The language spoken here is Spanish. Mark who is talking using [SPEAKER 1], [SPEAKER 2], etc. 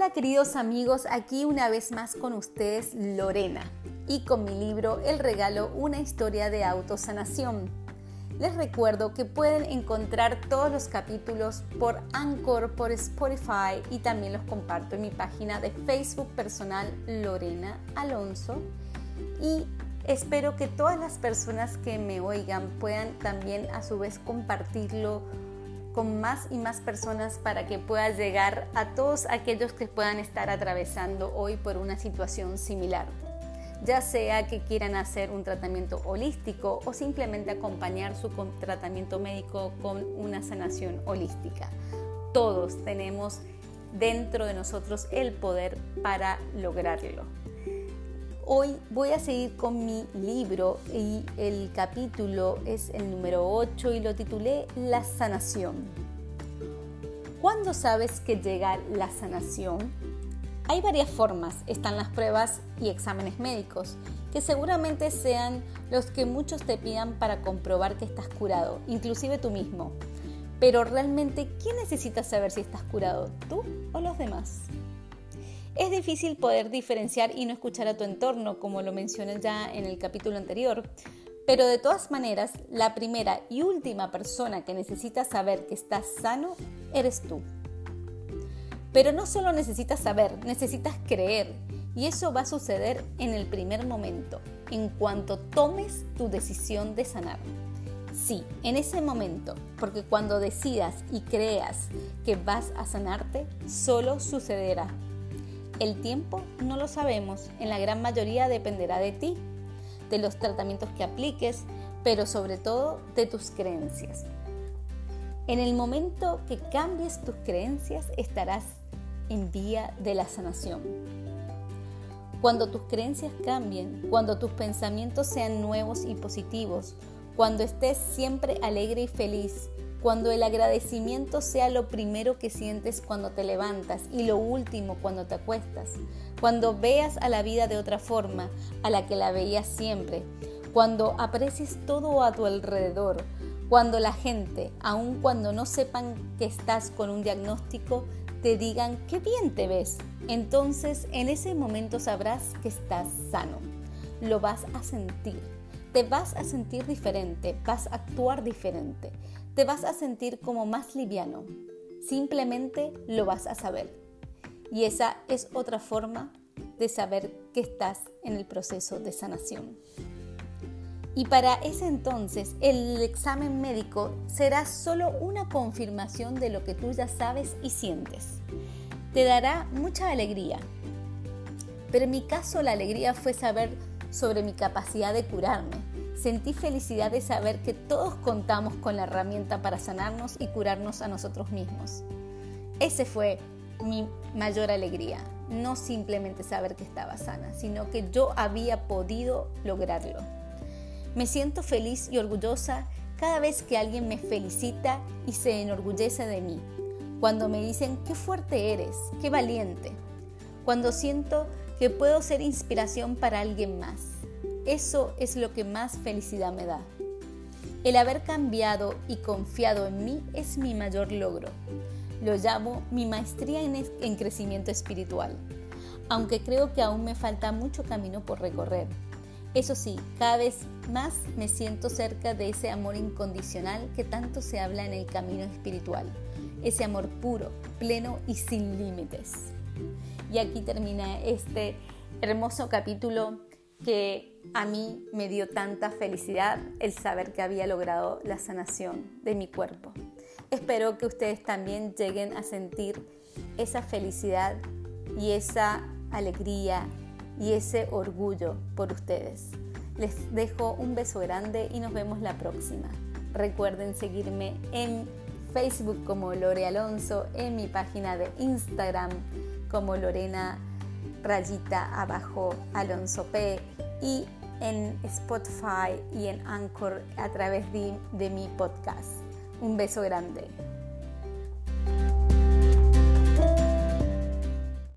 [SPEAKER 1] Hola queridos amigos, aquí una vez más con ustedes Lorena y con mi libro El regalo, una historia de autosanación. Les recuerdo que pueden encontrar todos los capítulos por Anchor, por Spotify y también los comparto en mi página de Facebook personal Lorena Alonso y espero que todas las personas que me oigan puedan también a su vez compartirlo con más y más personas para que pueda llegar a todos aquellos que puedan estar atravesando hoy por una situación similar. Ya sea que quieran hacer un tratamiento holístico o simplemente acompañar su tratamiento médico con una sanación holística. Todos tenemos dentro de nosotros el poder para lograrlo. Hoy voy a seguir con mi libro y el capítulo es el número 8 y lo titulé La sanación. ¿Cuándo sabes que llega la sanación? Hay varias formas, están las pruebas y exámenes médicos, que seguramente sean los que muchos te pidan para comprobar que estás curado, inclusive tú mismo. Pero realmente, ¿quién necesita saber si estás curado? ¿Tú o los demás? Es difícil poder diferenciar y no escuchar a tu entorno, como lo mencioné ya en el capítulo anterior. Pero de todas maneras, la primera y última persona que necesita saber que estás sano eres tú. Pero no solo necesitas saber, necesitas creer. Y eso va a suceder en el primer momento, en cuanto tomes tu decisión de sanar. Sí, en ese momento, porque cuando decidas y creas que vas a sanarte, solo sucederá el tiempo no lo sabemos, en la gran mayoría dependerá de ti, de los tratamientos que apliques, pero sobre todo de tus creencias. En el momento que cambies tus creencias estarás en vía de la sanación. Cuando tus creencias cambien, cuando tus pensamientos sean nuevos y positivos, cuando estés siempre alegre y feliz, cuando el agradecimiento sea lo primero que sientes cuando te levantas y lo último cuando te acuestas, cuando veas a la vida de otra forma a la que la veías siempre, cuando aprecies todo a tu alrededor, cuando la gente, aun cuando no sepan que estás con un diagnóstico, te digan qué bien te ves, entonces en ese momento sabrás que estás sano. Lo vas a sentir. Te vas a sentir diferente, vas a actuar diferente te vas a sentir como más liviano. Simplemente lo vas a saber. Y esa es otra forma de saber que estás en el proceso de sanación. Y para ese entonces el examen médico será solo una confirmación de lo que tú ya sabes y sientes. Te dará mucha alegría. Pero en mi caso la alegría fue saber sobre mi capacidad de curarme, sentí felicidad de saber que todos contamos con la herramienta para sanarnos y curarnos a nosotros mismos. Ese fue mi mayor alegría, no simplemente saber que estaba sana, sino que yo había podido lograrlo. Me siento feliz y orgullosa cada vez que alguien me felicita y se enorgullece de mí, cuando me dicen qué fuerte eres, qué valiente, cuando siento que puedo ser inspiración para alguien más eso es lo que más felicidad me da. El haber cambiado y confiado en mí es mi mayor logro. Lo llamo mi maestría en, crecimiento espiritual, aunque creo que aún me falta mucho camino por recorrer. Eso sí, cada vez más me siento cerca de ese amor incondicional que tanto se habla en el camino espiritual, ese amor puro, pleno y sin límites. Y aquí termina este hermoso capítulo que a mí me dio tanta felicidad el saber que había logrado la sanación de mi cuerpo. Espero que ustedes también lleguen a sentir esa felicidad y esa alegría y ese orgullo por ustedes. Les dejo un beso grande y nos vemos la próxima. Recuerden seguirme en Facebook como Lore Alonso, en mi página de Instagram como Lorena rayita abajo Alonso P y en Spotify y en Anchor a través de, de mi podcast. Un beso grande.